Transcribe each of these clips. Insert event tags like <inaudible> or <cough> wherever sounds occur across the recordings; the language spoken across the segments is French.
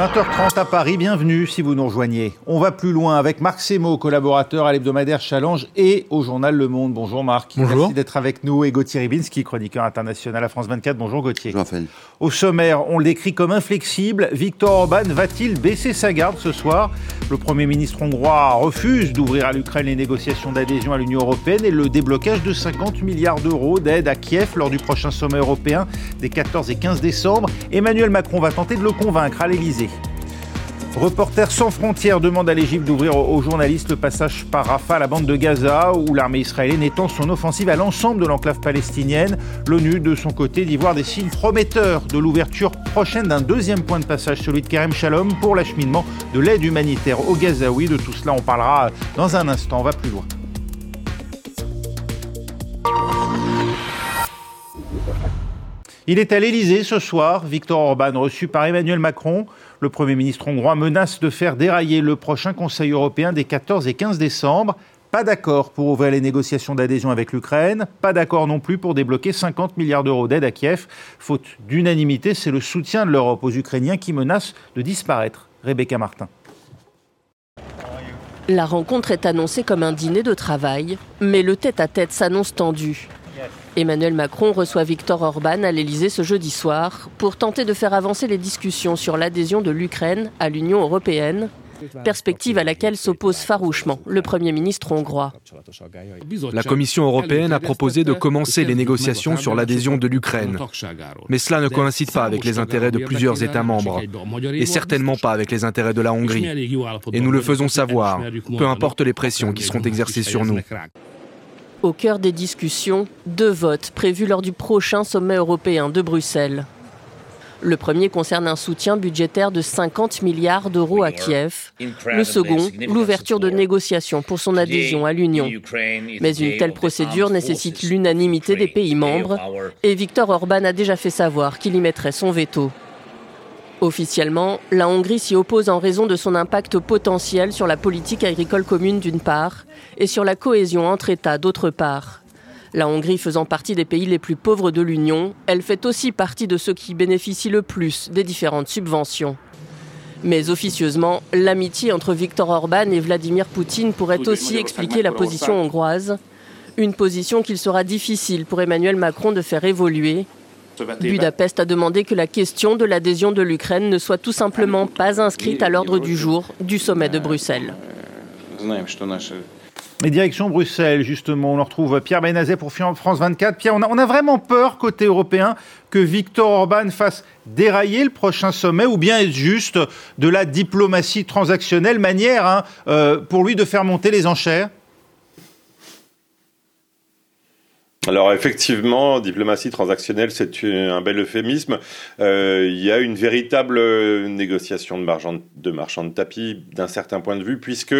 20h30 à Paris, bienvenue si vous nous rejoignez. On va plus loin avec Marc Semo, collaborateur à l'hebdomadaire Challenge et au journal Le Monde. Bonjour Marc. Bonjour. Merci d'être avec nous et Gauthier Ribinski, chroniqueur international à France 24. Bonjour Gauthier. Bonjour Raphaël. Au sommaire, on le décrit comme inflexible. Victor Orban va-t-il baisser sa garde ce soir? Le Premier ministre hongrois refuse d'ouvrir à l'Ukraine les négociations d'adhésion à l'Union européenne et le déblocage de 50 milliards d'euros d'aide à Kiev lors du prochain sommet européen des 14 et 15 décembre. Emmanuel Macron va tenter de le convaincre à l'Elysée. Reporters sans frontières demande à l'Égypte d'ouvrir aux journalistes le passage par Rafah la bande de Gaza, où l'armée israélienne étend son offensive à l'ensemble de l'enclave palestinienne. L'ONU, de son côté, dit voir des signes prometteurs de l'ouverture prochaine d'un deuxième point de passage, celui de Kerem Shalom, pour l'acheminement de l'aide humanitaire aux Gazaouis. De tout cela, on parlera dans un instant. On va plus loin. Il est à l'Élysée ce soir. Victor Orban, reçu par Emmanuel Macron. Le Premier ministre hongrois menace de faire dérailler le prochain Conseil européen des 14 et 15 décembre. Pas d'accord pour ouvrir les négociations d'adhésion avec l'Ukraine, pas d'accord non plus pour débloquer 50 milliards d'euros d'aide à Kiev. Faute d'unanimité, c'est le soutien de l'Europe aux Ukrainiens qui menace de disparaître. Rebecca Martin. La rencontre est annoncée comme un dîner de travail, mais le tête-à-tête s'annonce tendu. Emmanuel Macron reçoit Viktor Orban à l'Elysée ce jeudi soir pour tenter de faire avancer les discussions sur l'adhésion de l'Ukraine à l'Union européenne, perspective à laquelle s'oppose farouchement le Premier ministre hongrois. La Commission européenne a proposé de commencer les négociations sur l'adhésion de l'Ukraine. Mais cela ne coïncide pas avec les intérêts de plusieurs États membres, et certainement pas avec les intérêts de la Hongrie. Et nous le faisons savoir, peu importe les pressions qui seront exercées sur nous. Au cœur des discussions, deux votes prévus lors du prochain sommet européen de Bruxelles. Le premier concerne un soutien budgétaire de 50 milliards d'euros à Kiev. Le second, l'ouverture de négociations pour son adhésion à l'Union. Mais une telle procédure nécessite l'unanimité des pays membres et Viktor Orban a déjà fait savoir qu'il y mettrait son veto. Officiellement, la Hongrie s'y oppose en raison de son impact potentiel sur la politique agricole commune d'une part et sur la cohésion entre États d'autre part. La Hongrie faisant partie des pays les plus pauvres de l'Union, elle fait aussi partie de ceux qui bénéficient le plus des différentes subventions. Mais officieusement, l'amitié entre Viktor Orban et Vladimir Poutine pourrait aussi expliquer la position hongroise, une position qu'il sera difficile pour Emmanuel Macron de faire évoluer, Budapest a demandé que la question de l'adhésion de l'Ukraine ne soit tout simplement pas inscrite à l'ordre du jour du sommet de Bruxelles. Mais direction Bruxelles, justement, on en retrouve Pierre Benazet pour France 24. Pierre, on a, on a, vraiment peur, côté européen, que Viktor Orban fasse dérailler le prochain sommet, ou bien est juste de la diplomatie transactionnelle, manière hein, euh, pour lui de faire monter les enchères? Alors effectivement, diplomatie transactionnelle, c'est un bel euphémisme. Euh, il y a une véritable négociation de marchand de, de tapis d'un certain point de vue, puisque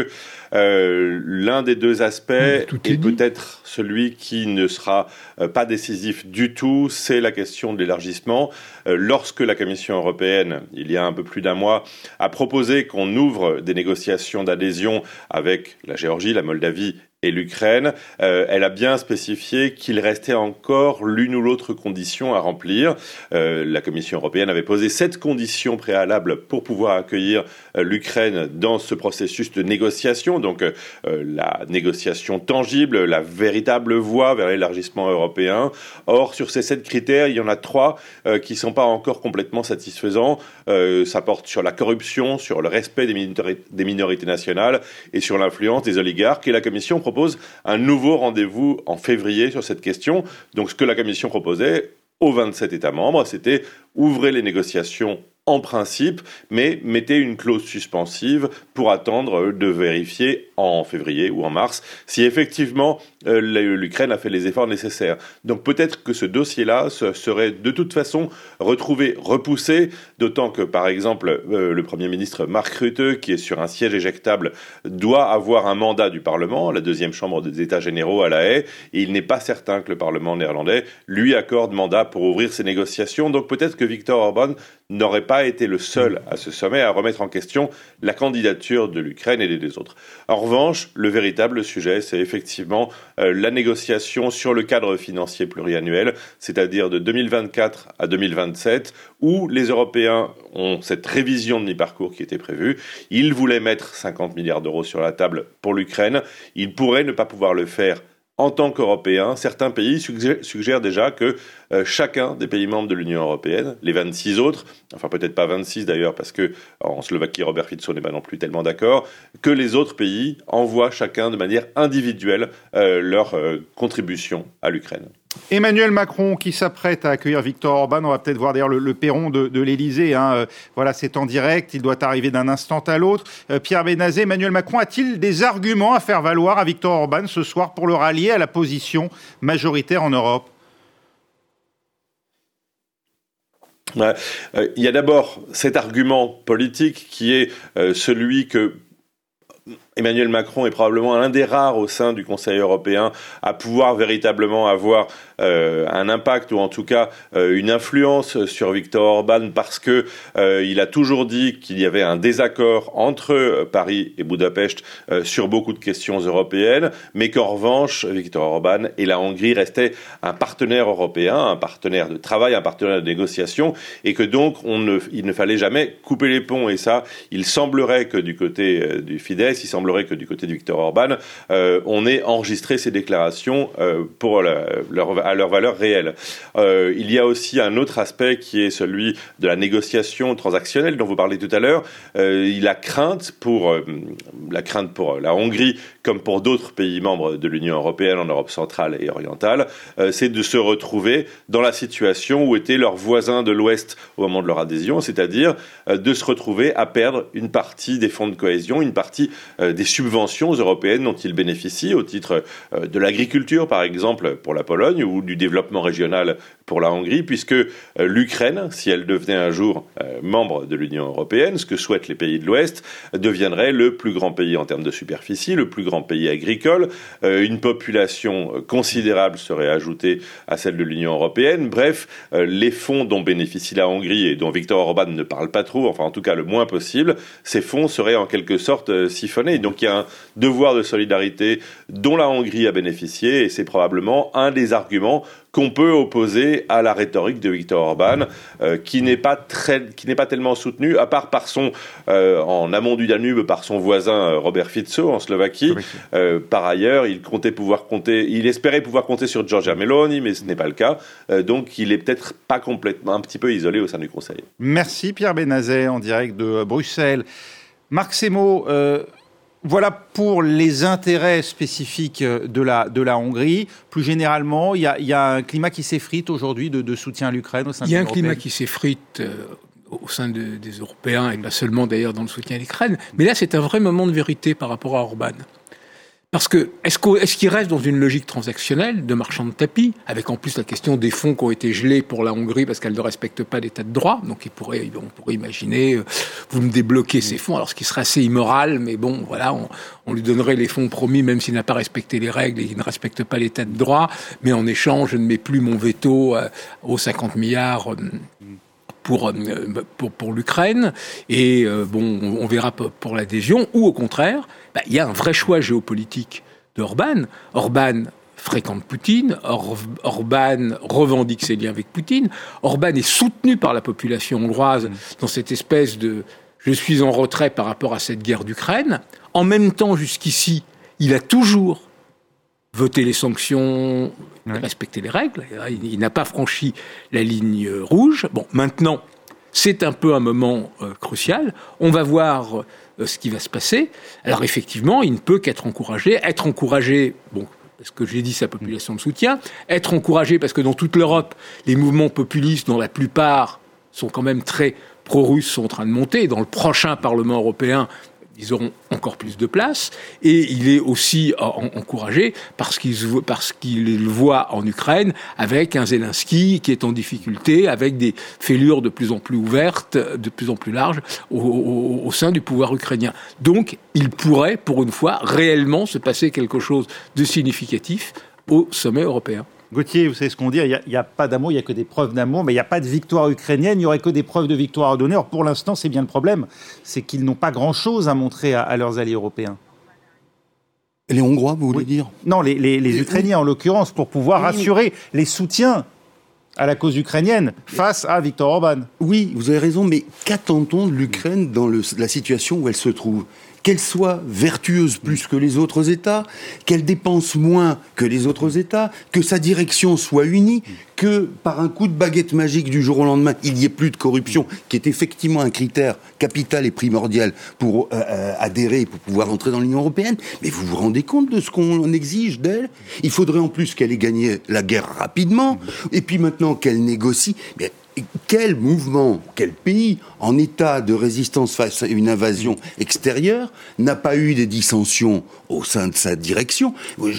euh, l'un des deux aspects est, est peut-être celui qui ne sera euh, pas décisif du tout, c'est la question de l'élargissement. Euh, lorsque la Commission européenne, il y a un peu plus d'un mois, a proposé qu'on ouvre des négociations d'adhésion avec la Géorgie, la Moldavie et l'Ukraine, euh, elle a bien spécifié qu'il restait encore l'une ou l'autre condition à remplir. Euh, la Commission européenne avait posé sept conditions préalables pour pouvoir accueillir euh, l'Ukraine dans ce processus de négociation, donc euh, la négociation tangible, la véritable voie vers l'élargissement européen. Or, sur ces sept critères, il y en a trois euh, qui sont pas encore complètement satisfaisants. ça porte sur la corruption, sur le respect des, des minorités nationales et sur l'influence des oligarques. Et la Commission propose un nouveau rendez-vous en février sur cette question. Donc ce que la Commission proposait aux 27 États membres, c'était ouvrir les négociations en principe, mais mettez une clause suspensive pour attendre de vérifier en février ou en mars si effectivement euh, l'Ukraine a fait les efforts nécessaires. Donc peut-être que ce dossier-là serait de toute façon retrouvé, repoussé, d'autant que par exemple euh, le Premier ministre Mark Rutte, qui est sur un siège éjectable, doit avoir un mandat du Parlement, la deuxième chambre des États généraux à la haie, et il n'est pas certain que le Parlement néerlandais lui accorde mandat pour ouvrir ces négociations. Donc peut-être que Viktor Orban n'aurait pas été le seul à ce sommet à remettre en question la candidature de l'Ukraine et des autres. En revanche, le véritable sujet, c'est effectivement euh, la négociation sur le cadre financier pluriannuel, c'est-à-dire de 2024 à 2027, où les Européens ont cette révision de mi-parcours qui était prévue. Ils voulaient mettre 50 milliards d'euros sur la table pour l'Ukraine. Ils pourraient ne pas pouvoir le faire en tant qu'Européens, certains pays suggèrent déjà que euh, chacun des pays membres de l'Union européenne, les 26 autres, enfin peut-être pas 26 d'ailleurs, parce que en Slovaquie, Robert Fico n'est pas non plus tellement d'accord, que les autres pays envoient chacun de manière individuelle euh, leur euh, contribution à l'Ukraine. Emmanuel Macron qui s'apprête à accueillir Victor Orban, on va peut-être voir d'ailleurs le, perron de, de l'Elysée. Hein. Voilà, c'est en direct, il doit arriver d'un instant à l'autre. Pierre Benazé, Emmanuel Macron a-t-il des arguments à faire valoir à Victor Orban ce soir pour le rallier à la position majoritaire en Europe? Euh, Il y a d'abord cet argument politique qui est euh, celui que Emmanuel Macron est probablement l'un des rares au sein du Conseil européen à pouvoir véritablement avoir euh, un impact ou en tout cas euh, une influence sur Viktor Orban parce que euh, il a toujours dit qu'il y avait un désaccord entre Paris et Budapest sur beaucoup de questions européennes, mais qu'en revanche Viktor Orban et la Hongrie restaient un partenaire européen, un partenaire de travail, un partenaire de négociation, et que donc il ne fallait jamais couper les ponts. Et ça, il semblerait que du côté du Fidesz, il semblerait que du côté de Viktor Orban, on ait enregistré ces déclarations pour leur à leur valeur réelle. Euh, il y a aussi un autre aspect qui est celui de la négociation transactionnelle dont vous parlez tout à l'heure. Euh, il a crainte pour euh, la crainte pour la Hongrie comme pour d'autres pays membres de l'Union européenne en Europe centrale et orientale, c'est de se retrouver dans la situation où étaient leurs voisins de l'Ouest au moment de leur adhésion, c'est-à-dire de se retrouver à perdre une partie des fonds de cohésion, une partie des subventions européennes dont ils bénéficient au titre de l'agriculture, par exemple, pour la Pologne, ou du développement régional pour la Hongrie, puisque euh, l'Ukraine, si elle devenait un jour euh, membre de l'Union européenne, ce que souhaitent les pays de l'Ouest, deviendrait le plus grand pays en termes de superficie, le plus grand pays agricole, euh, une population considérable serait ajoutée à celle de l'Union européenne. Bref, les fonds dont bénéficie la Hongrie et dont Viktor Orban ne parle pas trop, enfin en tout cas le moins possible, ces fonds seraient en quelque sorte siphonnés. Donc il y a un devoir de solidarité dont la Hongrie a bénéficié et c'est probablement un des arguments qu'on peut opposer à la rhétorique de Viktor Orban, euh, qui n'est pas très, qui n'est pas tellement soutenue, à part par son, euh, en amont du Danube, par son voisin euh, Robert Fico en Slovaquie. par ailleurs, il comptait pouvoir compter, il espérait pouvoir compter sur Giorgia Meloni, mais ce n'est pas le cas. donc, il est peut-être pas complètement, un petit peu isolé au sein du Conseil. Merci Pierre Benazet en direct de Bruxelles. Marc Semo, voilà pour les intérêts spécifiques de la, de la Hongrie. Plus généralement, il y a, un climat qui s'effrite aujourd'hui de, soutien à l'Ukraine au sein Il y a un climat qui s'effrite euh, au sein des Européens, et pas seulement d'ailleurs dans le soutien à l'Ukraine. Mais là, c'est un vrai moment de vérité par rapport à Orban. Parce que est-ce qu'il reste dans une logique transactionnelle de marchand de tapis, avec en plus la question des fonds qui ont été gelés pour la Hongrie parce qu'elle ne respecte pas l'état de droit? Donc il pourrait, on pourrait imaginer, euh, vous me débloquez ces fonds, alors ce qui serait assez immoral, mais bon, voilà, on, lui donnerait les fonds promis même s'il n'a pas respecté les règles et qu'il ne respecte pas l'état de droit, mais en échange, je ne mets plus mon veto euh, aux 50 milliards. Euh, pour, pour, pour l'Ukraine, et bon, on verra pour l'adhésion, ou au contraire, bah, il y a un vrai choix géopolitique d'Orban. Orban fréquente Poutine, Orban revendique ses liens avec Poutine, Orban est soutenu par la population hongroise dans cette espèce de je suis en retrait par rapport à cette guerre d'Ukraine. En même temps, jusqu'ici, il a toujours voté les sanctions, respecté les règles. Il, n'a pas franchi la ligne rouge. Bon, maintenant, c'est un peu un moment euh, crucial. On va voir euh, ce qui va se passer. Alors effectivement, il ne peut qu'être encouragé. Être encouragé, bon, parce que j'ai dit sa population de soutien, être encouragé parce que dans toute l'Europe, les mouvements populistes, dont la plupart sont quand même très pro-russes, sont en train de monter. Dans le prochain Parlement européen, ils auront encore plus de place. Et il est aussi encouragé parce qu'il parce voit en Ukraine avec un Zelensky qui est en difficulté, avec des fêlures de plus en plus ouvertes, de plus en plus larges au sein du pouvoir ukrainien. Donc, il pourrait, pour une fois, réellement se passer quelque chose de significatif au sommet européen. Gauthier, vous savez ce qu'on dit, il n'y a, pas d'amour, il n'y a que des preuves d'amour, mais il n'y a pas de victoire ukrainienne, il n'y aurait que des preuves de victoire à donner. Or, pour l'instant, c'est bien le problème, c'est qu'ils n'ont pas grand-chose à montrer à, leurs alliés européens. Les Hongrois, vous voulez dire? Non, les, Ukrainiens en l'occurrence, pour pouvoir assurer les soutiens à la cause ukrainienne face à Viktor Orban. Oui, vous avez raison, mais qu'attend-on de l'Ukraine dans la situation où elle se trouve? Qu'elle soit vertueuse plus que les autres États, qu'elle dépense moins que les autres États, que sa direction soit unie, que par un coup de baguette magique du jour au lendemain, il n'y ait plus de corruption, qui est effectivement un critère capital et primordial pour euh, euh, adhérer, pour pouvoir entrer dans l'Union européenne. Mais vous vous rendez compte de ce qu'on exige d'elle? Il faudrait en plus qu'elle ait gagné la guerre rapidement, et puis maintenant qu'elle négocie quel mouvement, quel pays en état de résistance face à une invasion extérieure n'a pas eu des dissensions au sein de sa direction?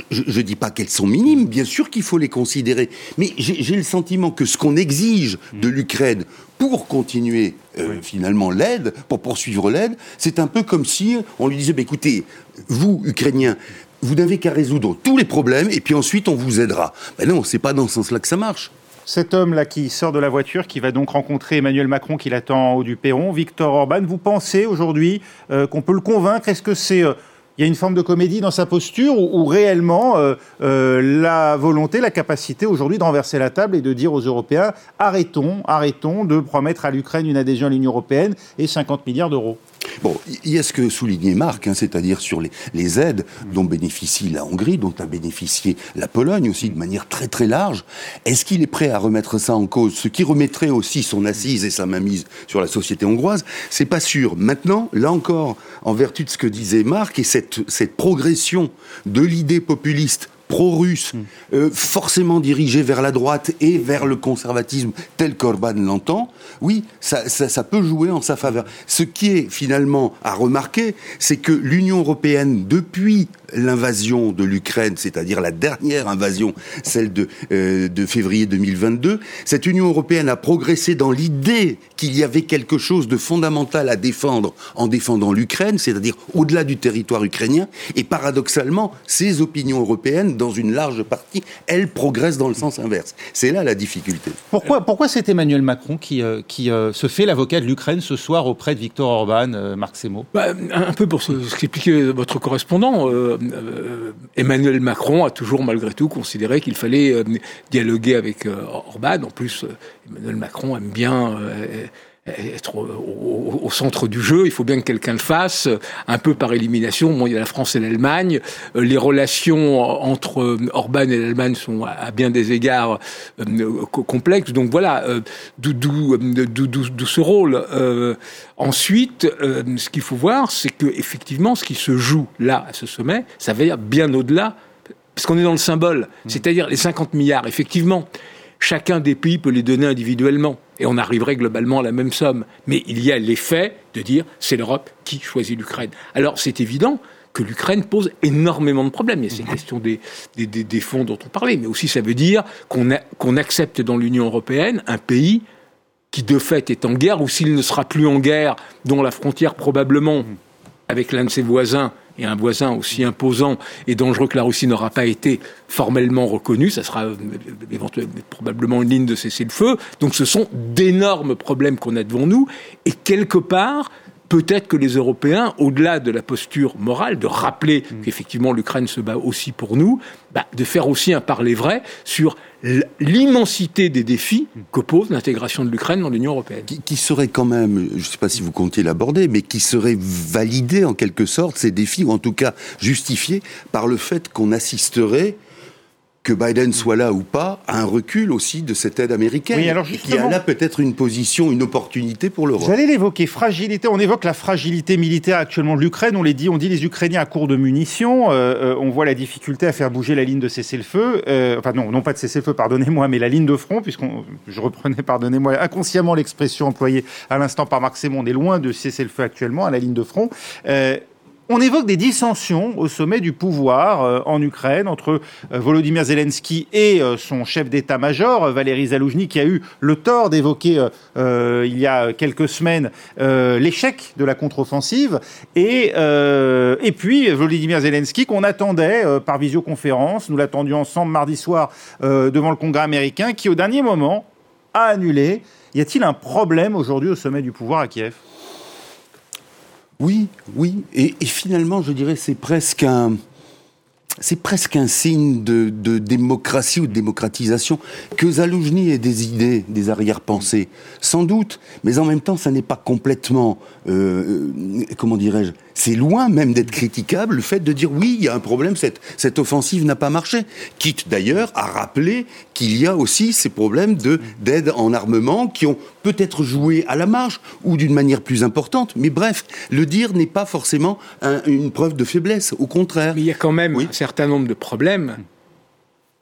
Je ne dis pas qu'elles sont minimes, bien sûr qu'il faut les considérer, mais j'ai le sentiment que ce qu'on exige de l'Ukraine pour continuer euh, finalement l'aide, pour poursuivre l'aide, c'est un peu comme si on lui disait, bah, écoutez, vous, Ukrainiens, vous n'avez qu'à résoudre tous les problèmes et puis ensuite on vous aidera. Ben non, c'est pas dans ce sens-là que ça marche. Cet homme-là qui sort de la voiture, qui va donc rencontrer Emmanuel Macron qui l'attend en haut du perron, Victor Orban, vous pensez aujourd'hui euh, qu'on peut le convaincre? Est-ce que c'est... Euh, il y a une forme de comédie dans sa posture ou, réellement euh, la volonté, la capacité aujourd'hui de renverser la table et de dire aux Européens arrêtons, arrêtons de promettre à l'Ukraine une adhésion à l'Union européenne et 50 milliards d'euros? Bon, il y a ce que soulignait Marc, hein, c'est-à-dire sur les, aides dont bénéficie la Hongrie, dont a bénéficié la Pologne aussi de manière très très large. Est-ce qu'il est prêt à remettre ça en cause Ce qui remettrait aussi son assise et sa mainmise sur la société hongroise, c'est pas sûr. Maintenant, là encore, en vertu de ce que disait Marc et cette, cette progression de l'idée populiste pro-russe, euh, forcément dirigé vers la droite et vers le conservatisme tel qu'Orban l'entend, oui, ça, ça, peut jouer en sa faveur. Ce qui est finalement à remarquer, c'est que l'Union européenne, depuis l'invasion de l'Ukraine, c'est-à-dire la dernière invasion, celle de, euh, de février 2022, cette Union européenne a progressé dans l'idée qu'il y avait quelque chose de fondamental à défendre en défendant l'Ukraine, c'est-à-dire au-delà du territoire ukrainien, et paradoxalement, ces opinions européennes, dans une large partie, elles progressent dans le sens inverse. C'est là la difficulté. Pourquoi, pourquoi c'est Emmanuel Macron qui, euh, qui euh, se fait l'avocat de l'Ukraine ce soir auprès de Victor Orban, Marc Semo bah, Un peu pour ce, qu'expliquait votre correspondant. Euh, Emmanuel Macron a toujours malgré tout considéré qu'il fallait euh, dialoguer avec euh, Orban. En plus, Emmanuel Macron aime bien être au, centre du jeu. Il faut bien que quelqu'un le fasse, un peu par élimination. Bon, il y a la France et l'Allemagne. Les relations entre Orban et l'Allemagne sont à bien des égards complexes. Donc voilà, d'où ce rôle. Ensuite, euh, ce qu'il faut voir, c'est que effectivement, ce qui se joue là, à ce sommet, ça va bien au-delà, parce qu'on est dans le symbole, mmh. c'est-à-dire les 50 milliards. Effectivement, chacun des pays peut les donner individuellement, et on arriverait globalement à la même somme. Mais il y a l'effet de dire, c'est l'Europe qui choisit l'Ukraine. Alors c'est évident que l'Ukraine pose énormément de problèmes. Il y a cette mmh. question des, des, fonds dont on parlait, mais aussi ça veut dire qu'on accepte dans l'Union européenne un pays qui de fait est en guerre, ou s'il ne sera plus en guerre, dont la frontière probablement avec l'un de ses voisins, et un voisin aussi imposant et dangereux que la Russie n'aura pas été formellement reconnue, ça sera euh, éventuellement, probablement une ligne de cessez-le-feu. Donc ce sont d'énormes problèmes qu'on a devant nous, et quelque part, peut-être que les Européens, au-delà de la posture morale, de rappeler mm. qu'effectivement l'Ukraine se bat aussi pour nous, bah, de faire aussi un parler vrai sur l'immensité des défis que pose l'intégration de l'Ukraine dans l'Union européenne. Qui, serait quand même, je ne sais pas si vous comptiez l'aborder, mais qui serait validé en quelque sorte ces défis, ou en tout cas justifié par le fait qu'on assisterait que Biden soit là ou pas, un recul aussi de cette aide américaine. Oui, alors qui a là peut-être une position, une opportunité pour l'Europe. J'allais l'évoquer, fragilité. On évoque la fragilité militaire actuellement de l'Ukraine. On les dit, on dit les Ukrainiens à court de munitions. Euh, euh, on voit la difficulté à faire bouger la ligne de cessez-le-feu. Euh, enfin non, non pas de cessez-le-feu, pardonnez-moi, mais la ligne de front, puisqu'on, je reprenais, pardonnez-moi, inconsciemment l'expression employée à l'instant par Marc Sémon. On est loin de cesser-le-feu actuellement à la ligne de front On évoque des dissensions au sommet du pouvoir euh, en Ukraine entre euh, Volodymyr Zelensky et euh, son chef d'état-major, Valéry Zaloujny, qui a eu le tort d'évoquer il y a quelques semaines l'échec de la contre-offensive. Et, et puis Volodymyr Zelensky, qu'on attendait par visioconférence, nous l'attendions ensemble mardi soir devant le Congrès américain, qui au dernier moment a annulé. Y a-t-il un problème aujourd'hui au sommet du pouvoir à Kiev? Oui, oui. Et, finalement, je dirais, c'est presque un, c'est presque un signe de, démocratie ou de démocratisation que Zaloujny ait des idées, des arrière-pensées, sans doute, mais en même temps, ça n'est pas complètement, euh, comment dirais-je, c'est loin même d'être critiquable le fait de dire oui, il y a un problème, cette, cette offensive n'a pas marché. Quitte d'ailleurs à rappeler qu'il y a aussi ces problèmes d'aide en armement qui ont peut-être joué à la marge ou d'une manière plus importante. Mais bref, le dire n'est pas forcément une preuve de faiblesse, au contraire. Mais il y a quand même un certain nombre de problèmes.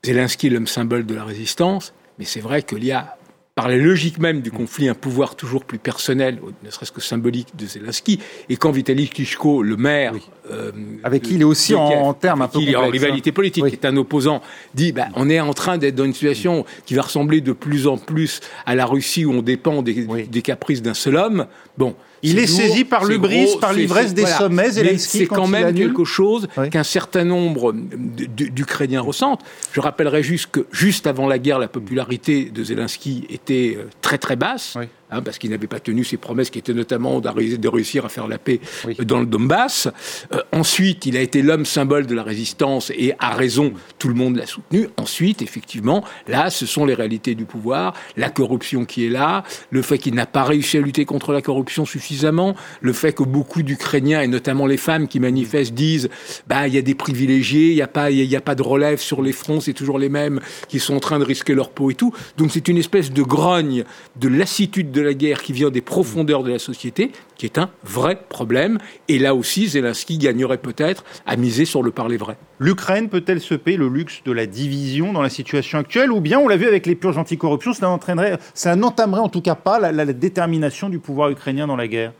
Zelensky, l'homme symbole de la résistance, mais c'est vrai qu'il y a par la logique même du conflit, un pouvoir toujours plus personnel, ne serait-ce que symbolique de Zelensky. Et quand Vitaly Klitschko, le maire, euh, avec qui il est aussi en, termes un peu il est en rivalité politique, est un opposant, dit bah, on est en train d'être dans une situation qui va ressembler de plus en plus à la Russie où on dépend des, des caprices d'un seul homme. Bon, il est, saisi par l'ubris, par l'ivresse des sommets. C'est quand, même quelque chose qu'un certain nombre d'Ukrainiens ressentent. Je rappellerai juste que juste avant la guerre, la popularité de Zelensky était euh, très très basse. Hein, parce qu'il n'avait pas tenu ses promesses qui étaient notamment de réussir à faire la paix dans le Donbass. Euh, ensuite, il a été l'homme symbole de la résistance et à raison, tout le monde l'a soutenu. Ensuite, effectivement, là, ce sont les réalités du pouvoir, la corruption qui est là, le fait qu'il n'a pas réussi à lutter contre la corruption suffisamment, le fait que beaucoup d'Ukrainiens, et notamment les femmes qui manifestent, disent bah il y a des privilégiés, il n'y a, pas, il y a pas de relève sur les fronts, c'est toujours les mêmes qui sont en train de risquer leur peau et tout. Donc c'est une espèce de grogne, de lassitude de de la guerre qui vient des profondeurs de la société, qui est un vrai problème. Et là aussi, Zelensky gagnerait peut-être à miser sur le parler vrai. L'Ukraine peut-elle se payer le luxe de la division dans la situation actuelle? Ou bien, on l'a vu avec les purges anticorruption, ça, entraînerait, ça n'entamerait en tout cas pas la détermination du pouvoir ukrainien dans la guerre?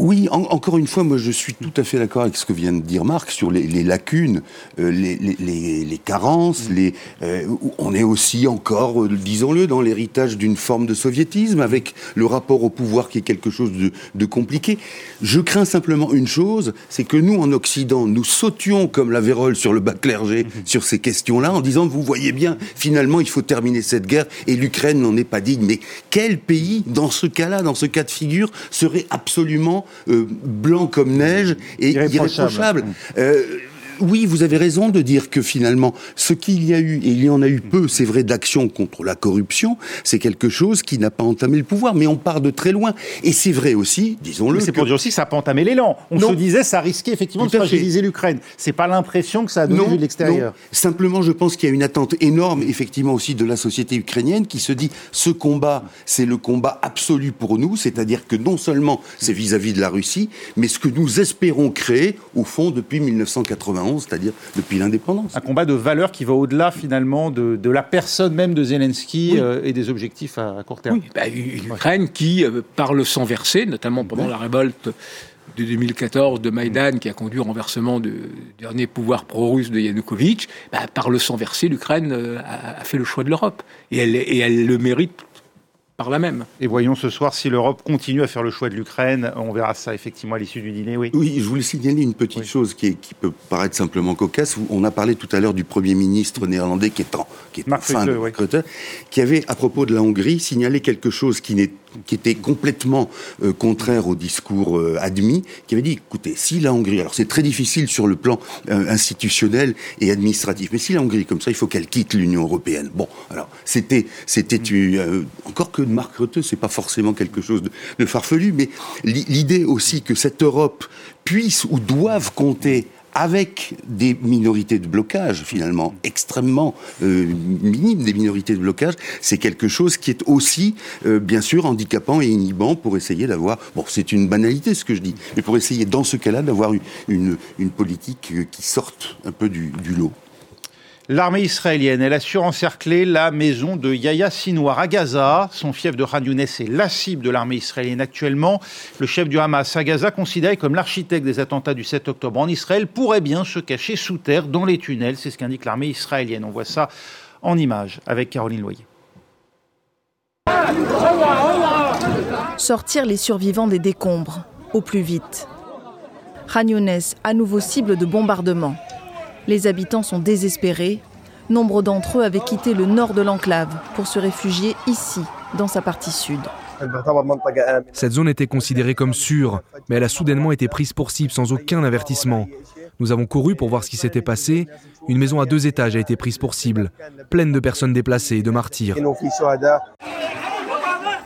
Oui, encore une fois, moi je suis tout à fait d'accord avec ce que vient de dire Marc sur les, lacunes, euh, les, carences. Les, euh, on est aussi encore, euh, disons-le, dans l'héritage d'une forme de soviétisme, avec le rapport au pouvoir qui est quelque chose de, compliqué. Je crains simplement une chose, c'est que nous, en Occident, nous sautions comme la vérole sur le bas clergé mhm. sur ces questions-là, en disant, vous voyez bien, finalement, il faut terminer cette guerre, et l'Ukraine n'en est pas digne. Mais quel pays, dans ce cas-là, dans ce cas de figure, serait absolument euh, blanc comme neige et irréprochable. Euh, oui, vous avez raison de dire que finalement, ce qu'il y a eu, et il y en a eu peu, c'est vrai, d'action contre la corruption, c'est quelque chose qui n'a pas entamé le pouvoir, mais on part de très loin. Et c'est vrai aussi, disons-le. C'est pour dire aussi que ça n'a pas entamé l'élan. On se disait, ça risquait effectivement de fragiliser l'Ukraine. C'est pas l'impression que ça a donné de l'extérieur. Simplement, je pense qu'il y a une attente énorme, effectivement, aussi de la société ukrainienne qui se dit, ce combat, c'est le combat absolu pour nous, c'est-à-dire que non seulement c'est vis-à-vis de la Russie, mais ce que nous espérons créer, au fond, depuis 1991 c'est-à-dire depuis l'indépendance. Un combat de valeur qui va au-delà finalement de, la personne même de Zelensky euh, et des objectifs à, court terme. Oui, bah, une Ukraine qui, euh, par le sang versé, notamment pendant la révolte de 2014 de Maïdan qui a conduit au renversement du dernier pouvoir pro-russe de Yanukovych, bah, par le sang versé, l'Ukraine euh, a, fait le choix de l'Europe. Et elle, et elle le mérite la même. Et voyons ce soir si l'Europe continue à faire le choix de l'Ukraine. On verra ça effectivement à l'issue du dîner, oui. Oui, je voulais signaler une petite chose qui, qui, peut paraître simplement cocasse. On a parlé tout à l'heure du Premier ministre néerlandais qui est en, qui est en fin de qui avait, à propos de la Hongrie, signalé quelque chose qui n'est qui était complètement euh, contraire au discours euh, admis, qui avait dit, écoutez, si la Hongrie, alors c'est très difficile sur le plan euh, institutionnel et administratif, mais si la Hongrie, comme ça, il faut qu'elle quitte l'Union européenne. Bon, alors c'était, c'était encore que de Marc Rutte, c'est pas forcément quelque chose de, de farfelu, mais l'idée aussi que cette Europe puisse ou doive compter avec des minorités de blocage finalement extrêmement euh, minimes, des minorités de blocage, c'est quelque chose qui est aussi euh, bien sûr handicapant et inhibant pour essayer d'avoir, bon c'est une banalité ce que je dis, mais pour essayer dans ce cas-là d'avoir une, politique qui sorte un peu du lot. L'armée israélienne, elle a surencerclé la maison de Yahya Sinwar à Gaza. Son fief de Khan est la cible de l'armée israélienne actuellement. Le chef du Hamas à Gaza, considéré comme l'architecte des attentats du 7 octobre en Israël, pourrait bien se cacher sous terre dans les tunnels. C'est ce qu'indique l'armée israélienne. On voit ça en image avec Caroline Loyer. Sortir les survivants des décombres au plus vite. Khan à nouveau cible de bombardement. Les habitants sont désespérés. Nombre d'entre eux avaient quitté le nord de l'enclave pour se réfugier ici, dans sa partie sud. Cette zone était considérée comme sûre, mais elle a soudainement été prise pour cible sans aucun avertissement. Nous avons couru pour voir ce qui s'était passé. Une maison à deux étages a été prise pour cible, pleine de personnes déplacées et de martyrs.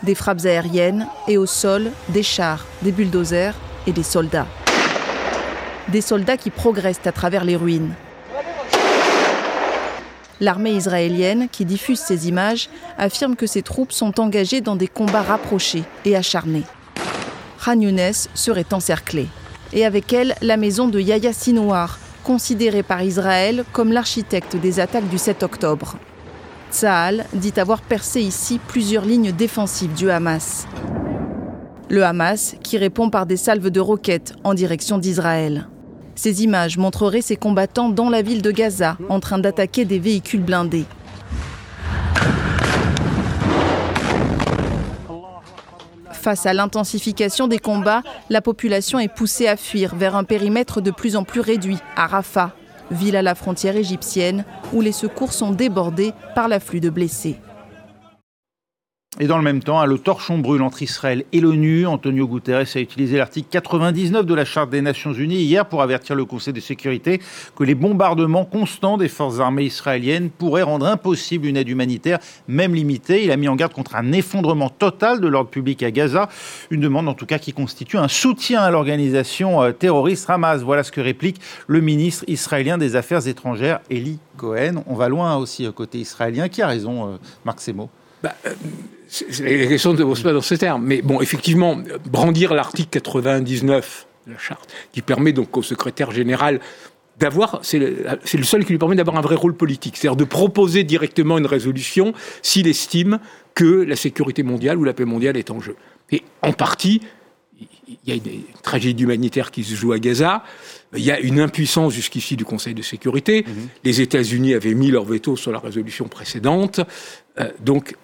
Des frappes aériennes et au sol, des chars, des bulldozers et des soldats. Des soldats qui progressent à travers les ruines. L'armée israélienne, qui diffuse ces images, affirme que ses troupes sont engagées dans des combats rapprochés et acharnés. Khan Younes serait encerclée. Et avec elle, la maison de Yahya Sinouar, considérée par Israël comme l'architecte des attaques du 7 octobre. Tsahal dit avoir percé ici plusieurs lignes défensives du Hamas. Le Hamas qui répond par des salves de roquettes en direction d'Israël. Ces images montreraient ces combattants dans la ville de Gaza en train d'attaquer des véhicules blindés. Face à l'intensification des combats, la population est poussée à fuir vers un périmètre de plus en plus réduit, à Rafah, ville à la frontière égyptienne, où les secours sont débordés par l'afflux de blessés. Et dans le même temps, le torchon brûle entre Israël et l'ONU. Antonio Guterres a utilisé l'article 99 de la Charte des Nations Unies hier pour avertir le Conseil de sécurité que les bombardements constants des forces armées israéliennes pourraient rendre impossible une aide humanitaire, même limitée. Il a mis en garde contre un effondrement total de l'ordre public à Gaza, une demande en tout cas qui constitue un soutien à l'organisation euh, terroriste Hamas. Voilà ce que réplique le ministre israélien des Affaires étrangères, Eli Cohen. On va loin aussi côté israélien. Qui a raison, euh, Marc Semo? Bah, euh, la question ne pose pas dans ces termes. Mais bon, effectivement, brandir l'article 99 de la charte, qui permet donc au secrétaire général d'avoir, c'est le, seul qui lui permet d'avoir un vrai rôle politique, c'est-à-dire de proposer directement une résolution s'il estime que la sécurité mondiale ou la paix mondiale est en jeu. Et en partie, il y a une tragédie humanitaire qui se joue à Gaza. Il y a une impuissance jusqu'ici du Conseil de sécurité. Mm-hmm. Les États-Unis avaient mis leur veto sur la résolution précédente. Euh, donc,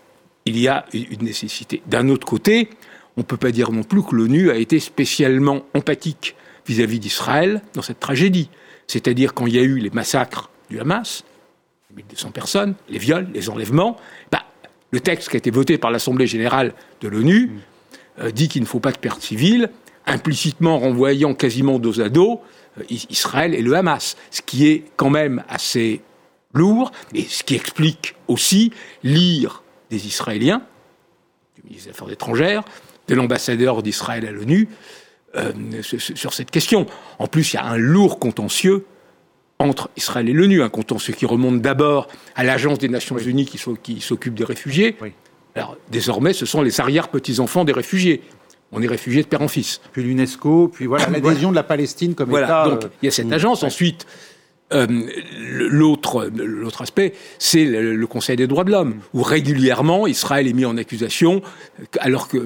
il y a une nécessité. D'un autre côté, on ne peut pas dire non plus que l'ONU a été spécialement empathique vis-à-vis d'Israël dans cette tragédie. C'est-à-dire quand il y a eu les massacres du Hamas, 1200 personnes, les viols, les enlèvements, bah, le texte qui a été voté par l'Assemblée générale de l'ONU euh, dit qu'il ne faut pas de perte civile, implicitement renvoyant quasiment dos à dos euh, Israël et le Hamas, ce qui est quand même assez lourd, et ce qui explique aussi lire des Israéliens, du ministre des Affaires étrangères, de l'ambassadeur d'Israël à l'ONU, euh, sur cette question. En plus, il y a un lourd contentieux entre Israël et l'ONU, un contentieux qui remonte d'abord à l'Agence des Nations Unies qui, s'occupe des réfugiés. Alors, désormais, ce sont les arrière-petits-enfants des réfugiés. On est réfugiés de père en fils. Puis l'UNESCO, puis voilà <coughs> l'adhésion de la Palestine comme voilà. Donc, il y a cette euh, agence. Ensuite, euh, l'autre, l'autre aspect, c'est le, Conseil des droits de l'homme, où régulièrement Israël est mis en accusation, alors que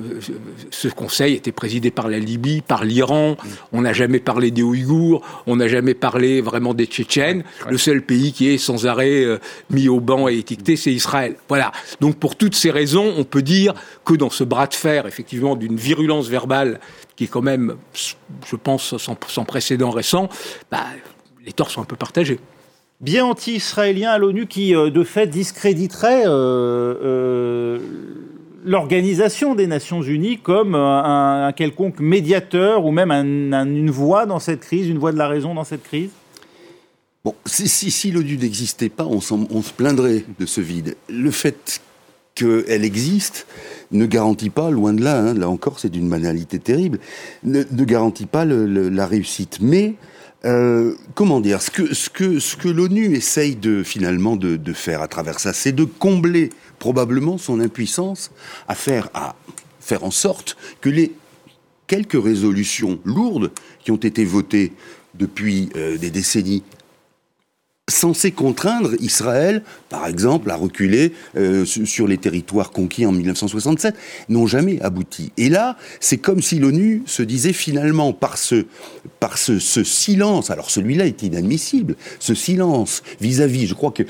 ce Conseil était présidé par la Libye, par l'Iran. On n'a jamais parlé des Ouïghours, on n'a jamais parlé vraiment des Tchétchènes. Le seul pays qui est sans arrêt euh, mis au banc et étiqueté, c'est Israël. Voilà. Donc pour toutes ces raisons, on peut dire que dans ce bras de fer, effectivement, d'une virulence verbale qui est quand même, je pense, sans, précédent récent, bah, les torts sont un peu partagés. Bien anti-israélien à l'ONU qui, euh, de fait, discréditerait euh, euh, l'Organisation des Nations Unies comme un, quelconque médiateur ou même une voix dans cette crise, une voix de la raison dans cette crise? Bon, si, si, l'ONU n'existait pas, on, on, se plaindrait de ce vide. Le fait qu'elle existe ne garantit pas, loin de là, hein, là encore c'est d'une banalité terrible, ne, garantit pas la réussite. Mais euh, comment dire Ce que, l'ONU essaye de finalement de, faire à travers ça, c'est de combler probablement son impuissance à faire, à faire en sorte que les quelques résolutions lourdes qui ont été votées depuis euh, des décennies censé contraindre Israël, par exemple, à reculer euh, sur les territoires conquis en 1967, n'ont jamais abouti. Et là, c'est comme si l'ONU se disait finalement, par ce, par ce, silence, alors celui-là est inadmissible, ce silence vis-à-vis, je crois que,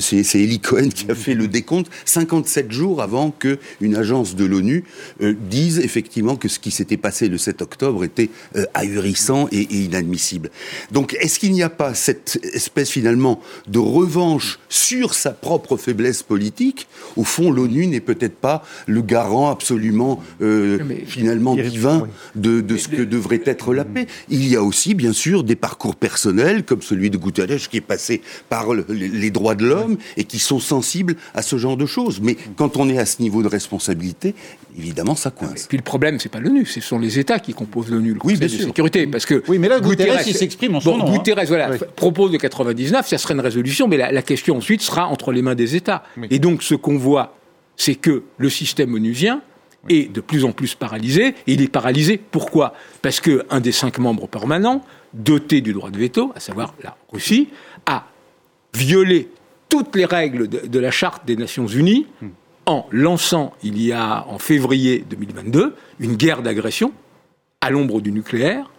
c'est, Eli Cohen qui a fait le décompte, 57 jours avant qu'une agence de l'ONU euh, dise effectivement que ce qui s'était passé le 7 octobre était euh, ahurissant et inadmissible. Donc, est-ce qu'il n'y a pas cette espèce finalement de revanche sur sa propre faiblesse politique, au fond, l'ONU n'est peut-être pas le garant absolument, euh, finalement, divin de, ce que devrait être la paix. Il y a aussi, bien sûr, des parcours personnels, comme celui de Guterres, qui est passé par les droits de l'homme et qui sont sensibles à ce genre de choses. Mais quand on est à ce niveau de responsabilité, évidemment, ça coince. Et puis le problème, c'est pas l'ONU, ce sont les États qui composent l'ONU, le Conseil de sécurité. Parce que oui, mais là, Guterres, il s'exprime en son nom. Hein. Guterres, voilà, propose de 99, ça serait une résolution, mais la, question ensuite sera entre les mains des États. Et donc, ce qu'on voit, c'est que le système onusien est de plus en plus paralysé. Et il est paralysé pourquoi? Parce qu'un des cinq membres permanents, doté du droit de veto, à savoir la Russie, a violé toutes les règles de, la Charte des Nations Unies hmm. en lançant, il y a en février 2022, une guerre d'agression à l'ombre du nucléaire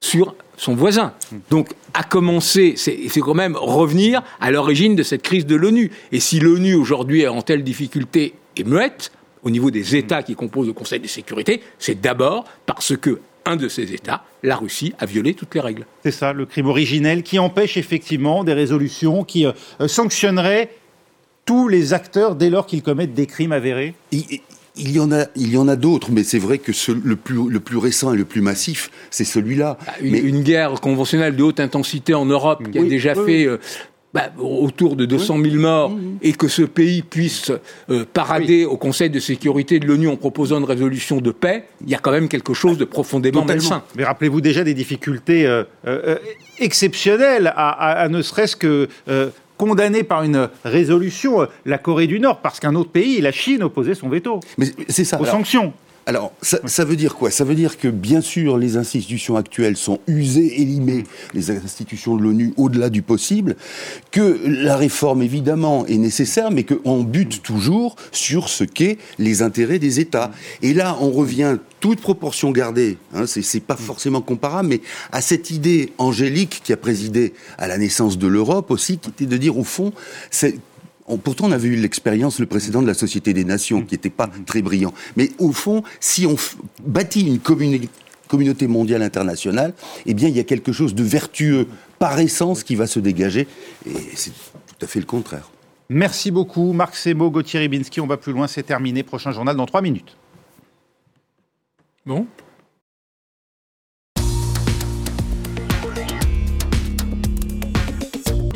sur son voisin. Donc, à commencer, c'est quand même revenir à l'origine de cette crise de l'ONU. Et si l'ONU aujourd'hui est en telle difficulté et muette, au niveau des États qui composent le Conseil de sécurité, c'est d'abord parce que un de ces États, la Russie, a violé toutes les règles. C'est ça, le crime originel qui empêche effectivement des résolutions qui euh, sanctionneraient tous les acteurs dès lors qu'ils commettent des crimes avérés? Il y en a, il y en a d'autres, mais c'est vrai que le, plus, le plus récent et le plus massif, c'est celui-là. Ah, une, guerre conventionnelle de haute intensité en Europe qui a déjà fait euh, bah, autour de 200 000 morts et que ce pays puisse euh, parader au Conseil de sécurité de l'ONU en proposant une résolution de paix, il y a quand même quelque chose de profondément malsain. Mais rappelez-vous déjà des difficultés euh, exceptionnelles à, ne serait-ce que condamné par une résolution la Corée du Nord, parce qu'un autre pays, la Chine, opposait son veto. Mais c'est ça. Aux sanctions. Alors, ça, veut dire quoi? Ça veut dire que, bien sûr, les institutions actuelles sont usées et limées, les institutions de l'ONU, au-delà du possible, que la réforme, évidemment, est nécessaire, mais qu'on bute toujours sur ce qu'est les intérêts des États. Et là, on revient, toute proportion gardée, hein, c'est pas forcément comparable, mais à cette idée angélique qui a présidé à la naissance de l'Europe aussi, qui était de dire, au fond, pourtant, on avait eu l'expérience, le précédent de la Société des Nations, qui n'était pas très brillant. Mais au fond, si on bâtit une communauté mondiale internationale, eh bien, il y a quelque chose de vertueux par essence qui va se dégager. Et c'est tout à fait le contraire. Merci beaucoup, Marc Semo, Gauthier Ribinski. On va plus loin, c'est terminé. Prochain journal dans trois minutes. Bon.